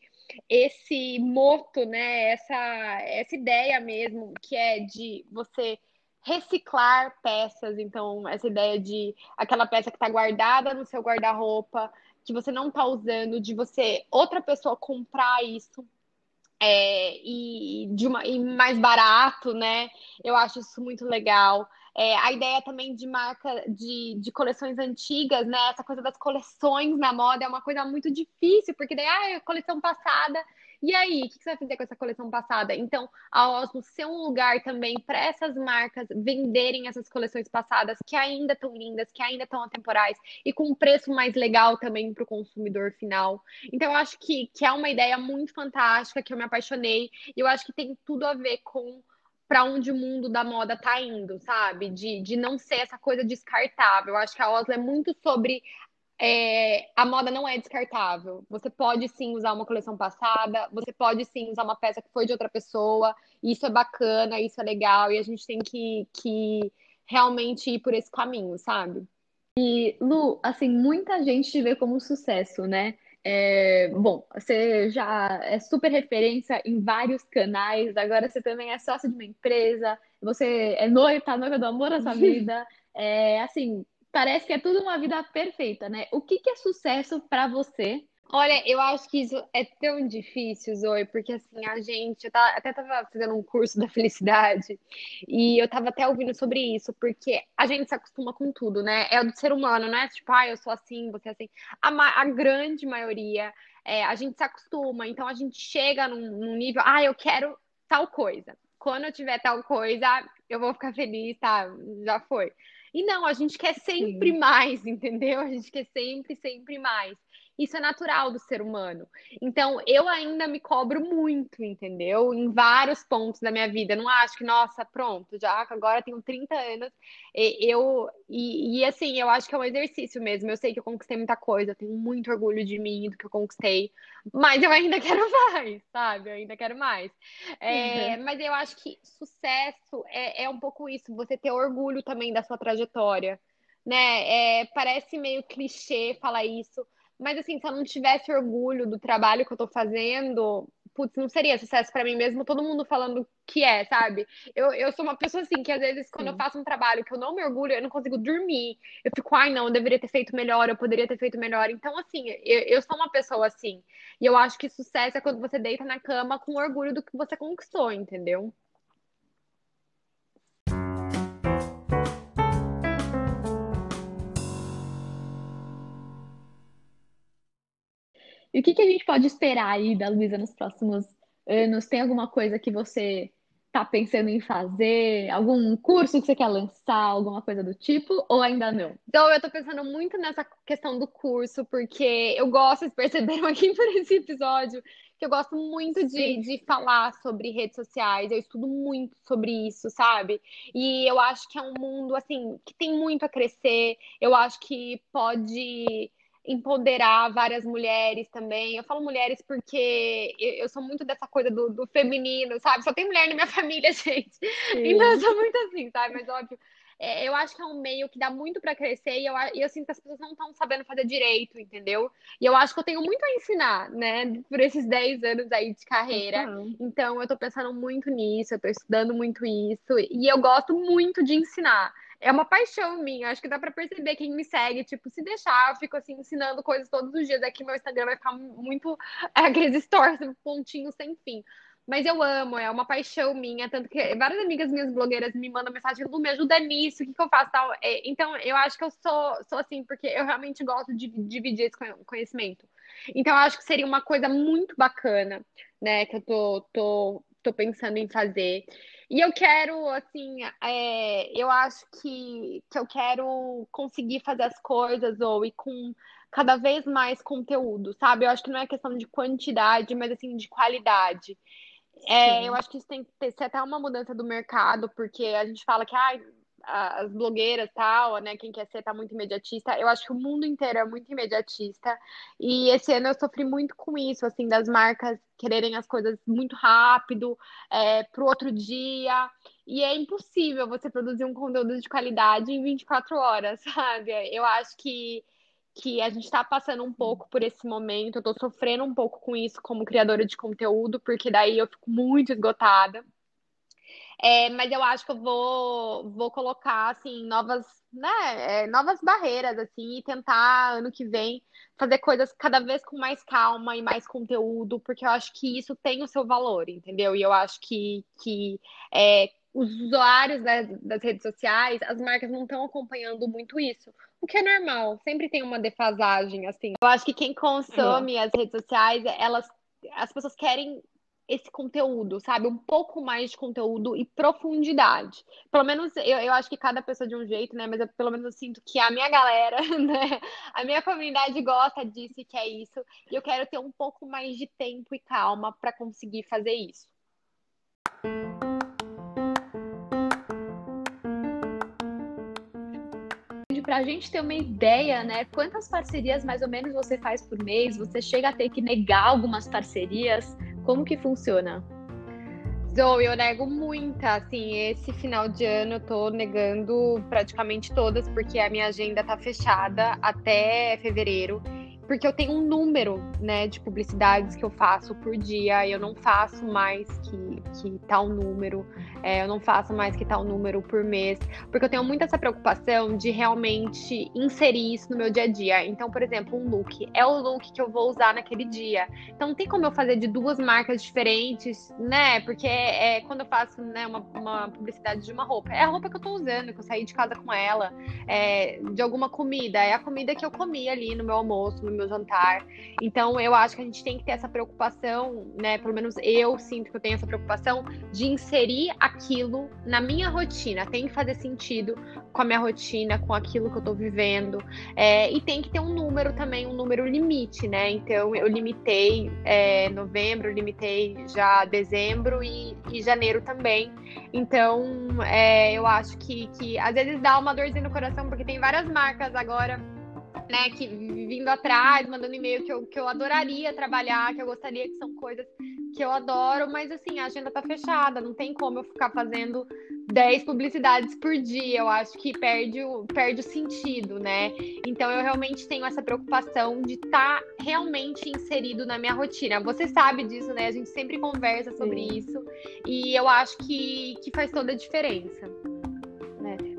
esse moto, né? Essa essa ideia mesmo, que é de você reciclar peças, então essa ideia de aquela peça que está guardada no seu guarda-roupa, que você não está usando, de você outra pessoa comprar isso é, e, de uma, e mais barato, né? Eu acho isso muito legal. É, a ideia também de marca de, de coleções antigas, né? Essa coisa das coleções na moda é uma coisa muito difícil, porque daí, ah, é coleção passada e aí, o que você vai fazer com essa coleção passada? Então, a Osmo ser um lugar também para essas marcas venderem essas coleções passadas que ainda estão lindas, que ainda estão atemporais e com um preço mais legal também para o consumidor final. Então, eu acho que, que é uma ideia muito fantástica, que eu me apaixonei e eu acho que tem tudo a ver com para onde o mundo da moda tá indo, sabe? De, de não ser essa coisa descartável. Acho que a Oslo é muito sobre é, a moda não é descartável. Você pode sim usar uma coleção passada, você pode sim usar uma peça que foi de outra pessoa. Isso é bacana, isso é legal, e a gente tem que, que realmente ir por esse caminho, sabe? E, Lu, assim, muita gente te vê como sucesso, né? É, bom, você já é super referência em vários canais, agora você também é sócio de uma empresa, você é noiva, tá noiva do amor da sua vida. É, assim, parece que é tudo uma vida perfeita, né? O que, que é sucesso para você? Olha, eu acho que isso é tão difícil, Zoe, porque assim, a gente, eu tava, até tava fazendo um curso da felicidade e eu tava até ouvindo sobre isso, porque a gente se acostuma com tudo, né? É do ser humano, né? Tipo, ah, eu sou assim, você é assim. A, a grande maioria, é, a gente se acostuma, então a gente chega num, num nível, ah, eu quero tal coisa. Quando eu tiver tal coisa, eu vou ficar feliz, tá? Já foi. E não, a gente quer sempre Sim. mais, entendeu? A gente quer sempre, sempre mais. Isso é natural do ser humano. Então, eu ainda me cobro muito, entendeu? Em vários pontos da minha vida. Não acho que, nossa, pronto, já agora tenho 30 anos. Eu, e, e, assim, eu acho que é um exercício mesmo. Eu sei que eu conquistei muita coisa, eu tenho muito orgulho de mim, do que eu conquistei. Mas eu ainda quero mais, sabe? Eu ainda quero mais. É, uhum. Mas eu acho que sucesso é, é um pouco isso, você ter orgulho também da sua trajetória. Né? É, parece meio clichê falar isso, mas assim, se eu não tivesse orgulho do trabalho que eu tô fazendo, putz, não seria sucesso para mim mesmo, todo mundo falando que é, sabe? Eu, eu sou uma pessoa assim, que às vezes quando Sim. eu faço um trabalho que eu não me orgulho, eu não consigo dormir. Eu fico, ai não, eu deveria ter feito melhor, eu poderia ter feito melhor. Então, assim, eu, eu sou uma pessoa assim. E eu acho que sucesso é quando você deita na cama com orgulho do que você conquistou, entendeu? E o que, que a gente pode esperar aí da Luísa nos próximos anos? Tem alguma coisa que você tá pensando em fazer? Algum curso que você quer lançar, alguma coisa do tipo, ou ainda não? Então, eu tô pensando muito nessa questão do curso, porque eu gosto, vocês perceberam aqui por esse episódio, que eu gosto muito de, de falar sobre redes sociais, eu estudo muito sobre isso, sabe? E eu acho que é um mundo, assim, que tem muito a crescer, eu acho que pode empoderar várias mulheres também. Eu falo mulheres porque eu, eu sou muito dessa coisa do, do, feminino, sabe? Só tem mulher na minha família, gente. Sim. Então eu sou muito assim, sabe? Mas óbvio. É, eu acho que é um meio que dá muito para crescer e eu, eu sinto que as pessoas não estão sabendo fazer direito, entendeu? E eu acho que eu tenho muito a ensinar, né? Por esses 10 anos aí de carreira. Uhum. Então eu tô pensando muito nisso, eu tô estudando muito isso. E eu gosto muito de ensinar é uma paixão minha. Acho que dá para perceber quem me segue. Tipo, se deixar, eu fico assim ensinando coisas todos os dias. Aqui meu Instagram vai ficar muito é, aqueles stories, pontinhos sem fim. Mas eu amo, é uma paixão minha. Tanto que várias amigas minhas blogueiras me mandam mensagem: Lu, me ajuda nisso, o que, que eu faço? Tal. É, então, eu acho que eu sou, sou assim, porque eu realmente gosto de dividir esse conhecimento. Então, eu acho que seria uma coisa muito bacana, né, que eu tô, tô, tô pensando em fazer. E eu quero, assim, é, eu acho que, que eu quero conseguir fazer as coisas, ou e com cada vez mais conteúdo, sabe? Eu acho que não é questão de quantidade, mas assim, de qualidade. É, eu acho que isso tem que ser até uma mudança do mercado, porque a gente fala que ah, as blogueiras tal, né? Quem quer ser tá muito imediatista. Eu acho que o mundo inteiro é muito imediatista. E esse ano eu sofri muito com isso, assim, das marcas quererem as coisas muito rápido, é, pro outro dia. E é impossível você produzir um conteúdo de qualidade em 24 horas, sabe? Eu acho que que a gente está passando um pouco por esse momento, eu estou sofrendo um pouco com isso como criadora de conteúdo, porque daí eu fico muito esgotada. É, mas eu acho que eu vou, vou colocar, assim, novas, né, é, novas barreiras, assim, e tentar, ano que vem, fazer coisas cada vez com mais calma e mais conteúdo, porque eu acho que isso tem o seu valor, entendeu? E eu acho que, que é, os usuários das, das redes sociais, as marcas não estão acompanhando muito isso. O que é normal, sempre tem uma defasagem, assim. Eu acho que quem consome as redes sociais, elas, as pessoas querem esse conteúdo, sabe? Um pouco mais de conteúdo e profundidade. Pelo menos eu, eu acho que cada pessoa de um jeito, né? Mas eu, pelo menos eu sinto que a minha galera, né? A minha comunidade gosta disso e quer isso. E eu quero ter um pouco mais de tempo e calma para conseguir fazer isso. para a gente ter uma ideia, né? Quantas parcerias mais ou menos você faz por mês? Você chega a ter que negar algumas parcerias? Como que funciona? Zoe, eu nego muita, assim, esse final de ano eu tô negando praticamente todas, porque a minha agenda tá fechada até fevereiro porque eu tenho um número, né, de publicidades que eu faço por dia, eu não faço mais que, que tal número, é, eu não faço mais que tal número por mês, porque eu tenho muito essa preocupação de realmente inserir isso no meu dia a dia. Então, por exemplo, um look é o look que eu vou usar naquele dia. Então, não tem como eu fazer de duas marcas diferentes, né? Porque é, é quando eu faço né, uma, uma, publicidade de uma roupa, é a roupa que eu tô usando, que eu saí de casa com ela, é, de alguma comida, é a comida que eu comi ali no meu almoço, no meu meu jantar. Então, eu acho que a gente tem que ter essa preocupação, né? Pelo menos eu sinto que eu tenho essa preocupação de inserir aquilo na minha rotina. Tem que fazer sentido com a minha rotina, com aquilo que eu tô vivendo. É, e tem que ter um número também, um número limite, né? Então, eu limitei é, novembro, limitei já dezembro e, e janeiro também. Então, é, eu acho que, que às vezes dá uma dorzinha no coração, porque tem várias marcas agora né, que vindo atrás, mandando e-mail que eu, que eu adoraria trabalhar, que eu gostaria que são coisas que eu adoro, mas assim, a agenda tá fechada, não tem como eu ficar fazendo 10 publicidades por dia, eu acho que perde o, perde o sentido, né? Então eu realmente tenho essa preocupação de estar tá realmente inserido na minha rotina. Você sabe disso, né? A gente sempre conversa sobre Sim. isso e eu acho que, que faz toda a diferença.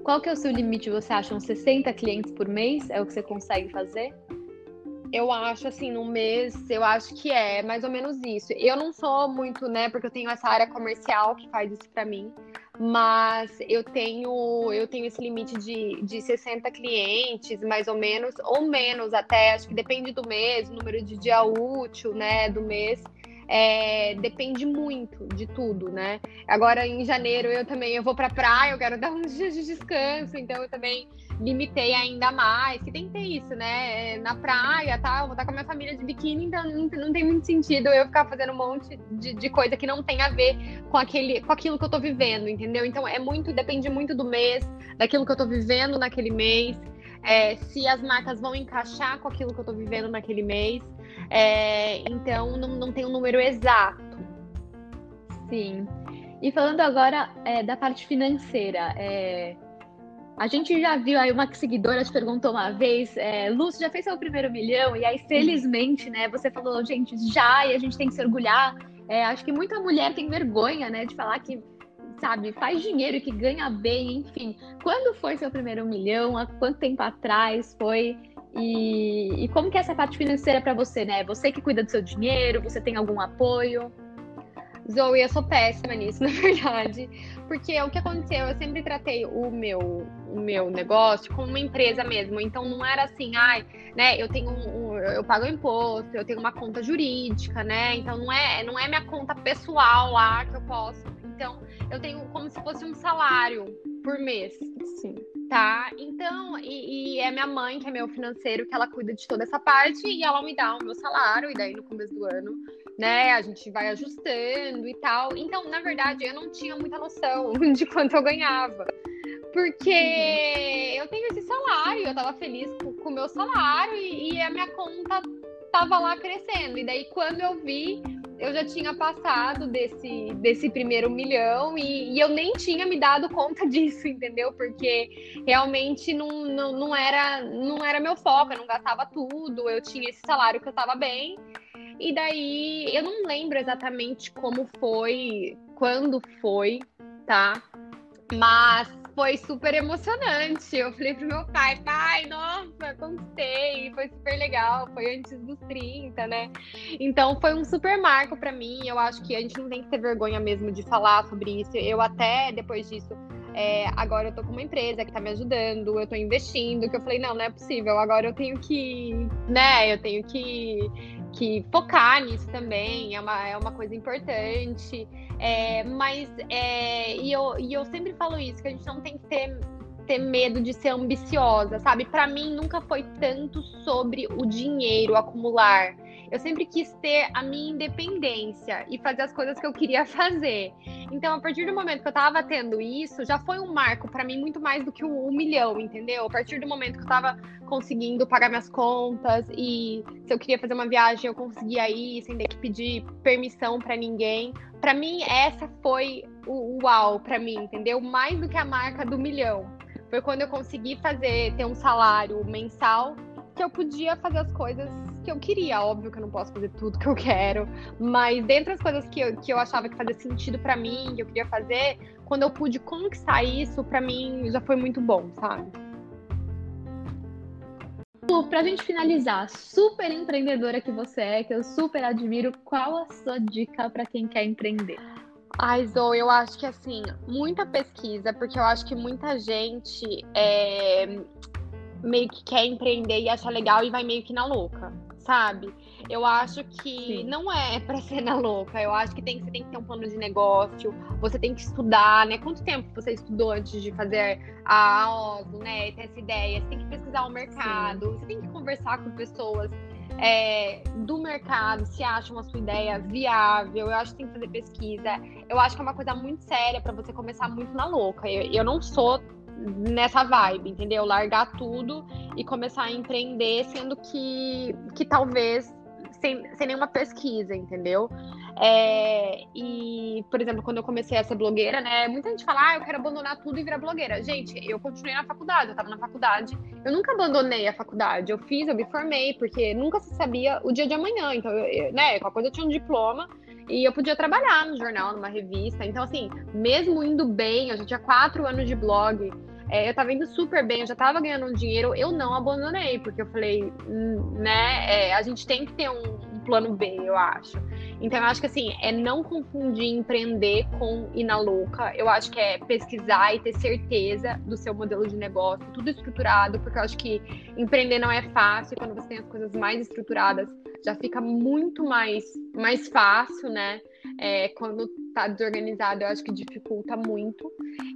Qual que é o seu limite? Você acha uns 60 clientes por mês? É o que você consegue fazer? Eu acho, assim, no mês, eu acho que é mais ou menos isso. Eu não sou muito, né, porque eu tenho essa área comercial que faz isso para mim, mas eu tenho eu tenho esse limite de, de 60 clientes, mais ou menos, ou menos até, acho que depende do mês, o número de dia útil, né, do mês. É, depende muito de tudo, né? Agora em janeiro eu também eu vou pra praia, eu quero dar uns dias de descanso, então eu também limitei ainda mais, que tem que ter isso, né? É, na praia, tá? Vou estar com a minha família de biquíni, então não, não tem muito sentido eu ficar fazendo um monte de, de, coisa que não tem a ver com, aquele, com aquilo que eu tô vivendo, entendeu? Então é muito, depende muito do mês, daquilo que eu tô vivendo naquele mês, é, se as marcas vão encaixar com aquilo que eu tô vivendo naquele mês. É, então não, não tem um número exato. Sim. E falando agora é, da parte financeira, é, a gente já viu aí uma seguidora te perguntou uma vez, é, Lúcio, já fez seu primeiro milhão? E aí, felizmente, né, você falou, gente, já, e a gente tem que se orgulhar. É, acho que muita mulher tem vergonha, né, de falar que, sabe, faz dinheiro e que ganha bem, enfim. Quando foi seu primeiro milhão? Há quanto tempo atrás foi? E, e como que é essa parte financeira para você, né? Você que cuida do seu dinheiro, você tem algum apoio? Zoe, eu sou péssima nisso, na verdade. Porque o que aconteceu, eu sempre tratei o meu, o meu negócio como uma empresa mesmo. Então não era assim, ai, né, eu tenho um, eu pago imposto, eu tenho uma conta jurídica, né? Então não é, não é minha conta pessoal lá que eu posso. Então, eu tenho como se fosse um salário por mês. Sim. Tá? Então, e, e, é minha mãe, que é meu financeiro, que ela cuida de toda essa parte, e ela me dá o meu salário, e daí no começo do ano né? A gente vai ajustando e tal. Então, na verdade, eu não tinha muita noção de quanto eu ganhava. Porque eu tenho esse salário, eu tava feliz com o meu salário e, e a minha conta tava lá crescendo. E daí, quando eu vi, eu já tinha passado desse, desse primeiro milhão e, e, eu nem tinha me dado conta disso, entendeu? Porque realmente não, não, não, era, não era meu foco, eu não gastava tudo, eu tinha esse salário que eu tava bem. E daí, eu não lembro exatamente como foi, quando foi, tá? Mas foi super emocionante. Eu falei pro meu pai, pai, nossa, conquistei, foi super legal, foi antes dos 30, né? Então foi um super marco para mim. Eu acho que a gente não tem que ter vergonha mesmo de falar sobre isso. Eu até, depois disso, é, agora eu tô com uma empresa que tá me ajudando, eu tô investindo, que eu falei, não, não é possível, agora eu tenho que, né, eu tenho que que focar nisso também é uma, é uma coisa importante. É, mas, é, e, eu, e eu sempre falo isso, que a gente não tem que ter, ter medo de ser ambiciosa, sabe? Para mim, nunca foi tanto sobre o dinheiro acumular. Eu sempre quis ter a minha independência e fazer as coisas que eu queria fazer. Então, a partir do momento que eu tava tendo isso, já foi um marco para mim muito mais do que um, um, milhão, entendeu? A partir do momento que eu tava conseguindo pagar minhas contas e se eu queria fazer uma viagem, eu conseguia ir sem ter que pedir permissão para ninguém. Para mim, essa foi o, uau para mim, entendeu? Mais do que a marca do milhão. Foi quando eu consegui fazer, ter um salário mensal que eu podia fazer as coisas que eu queria. Óbvio que eu não posso fazer tudo que eu quero, mas dentre as coisas que eu, que eu achava que fazia sentido para mim, que eu queria fazer, quando eu pude conquistar isso, para mim já foi muito bom, sabe? Pra gente finalizar, super empreendedora que você é, que eu super admiro, qual a sua dica para quem quer empreender? Ai, Zoe, eu acho que assim, muita pesquisa, porque eu acho que muita gente é, meio que quer empreender e acha legal e vai meio que na louca, sabe? Eu acho que Sim. não é para ser na louca. Eu acho que tem, você tem que ter um plano de negócio, você tem que estudar, né? Quanto tempo você estudou antes de fazer a Oslo, né? Ter essa ideia? Você tem que pesquisar o mercado, Sim. você tem que conversar com pessoas é, do mercado, se acham a sua ideia viável. Eu acho que tem que fazer pesquisa. Eu acho que é uma coisa muito séria para você começar muito na louca. Eu, eu não sou nessa vibe, entendeu? Largar tudo e começar a empreender, sendo que, que talvez sem, sem nenhuma pesquisa, entendeu? É, e, por exemplo, quando eu comecei a ser blogueira, né? Muita gente fala, ah, eu quero abandonar tudo e virar blogueira. Gente, eu continuei na faculdade, eu tava na faculdade. Eu nunca abandonei a faculdade. Eu fiz, eu me formei, porque nunca se sabia o dia de amanhã. Então, eu, né, qualquer coisa eu tinha um diploma e eu podia trabalhar no jornal, numa revista. Então, assim, mesmo indo bem, eu já tinha quatro anos de blog. É, eu tava indo super bem, eu já tava ganhando um dinheiro, eu não abandonei, porque eu falei, hum, né, é, a gente tem que ter um, um, plano B, eu acho. Então, eu acho que assim, é não confundir empreender com ir na louca. Eu acho que é pesquisar e ter certeza do seu modelo de negócio, tudo estruturado, porque eu acho que empreender não é fácil. Quando você tem as coisas mais estruturadas, já fica muito mais, mais fácil, né? É, quando tá desorganizado, eu acho que dificulta muito.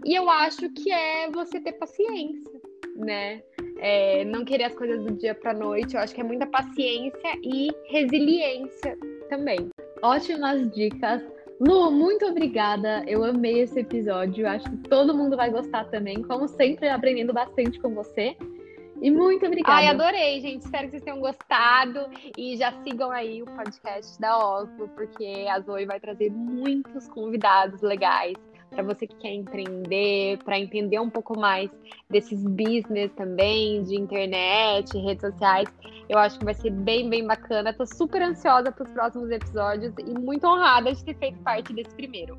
E eu acho que é você ter paciência, né? É, não querer as coisas do dia para noite. Eu acho que é muita paciência e resiliência também. Ótimas dicas. Lu, muito obrigada. Eu amei esse episódio. Acho que todo mundo vai gostar também. Como sempre, aprendendo bastante com você. E muito obrigada. Ai, adorei, gente. Espero que vocês tenham gostado. E já sigam aí o podcast da Oslo, porque a Zoe vai trazer muitos convidados legais para você que quer empreender, para entender um pouco mais desses business também, de internet, redes sociais. Eu acho que vai ser bem, bem bacana. Tô super ansiosa para os próximos episódios e muito honrada de ter feito parte desse primeiro.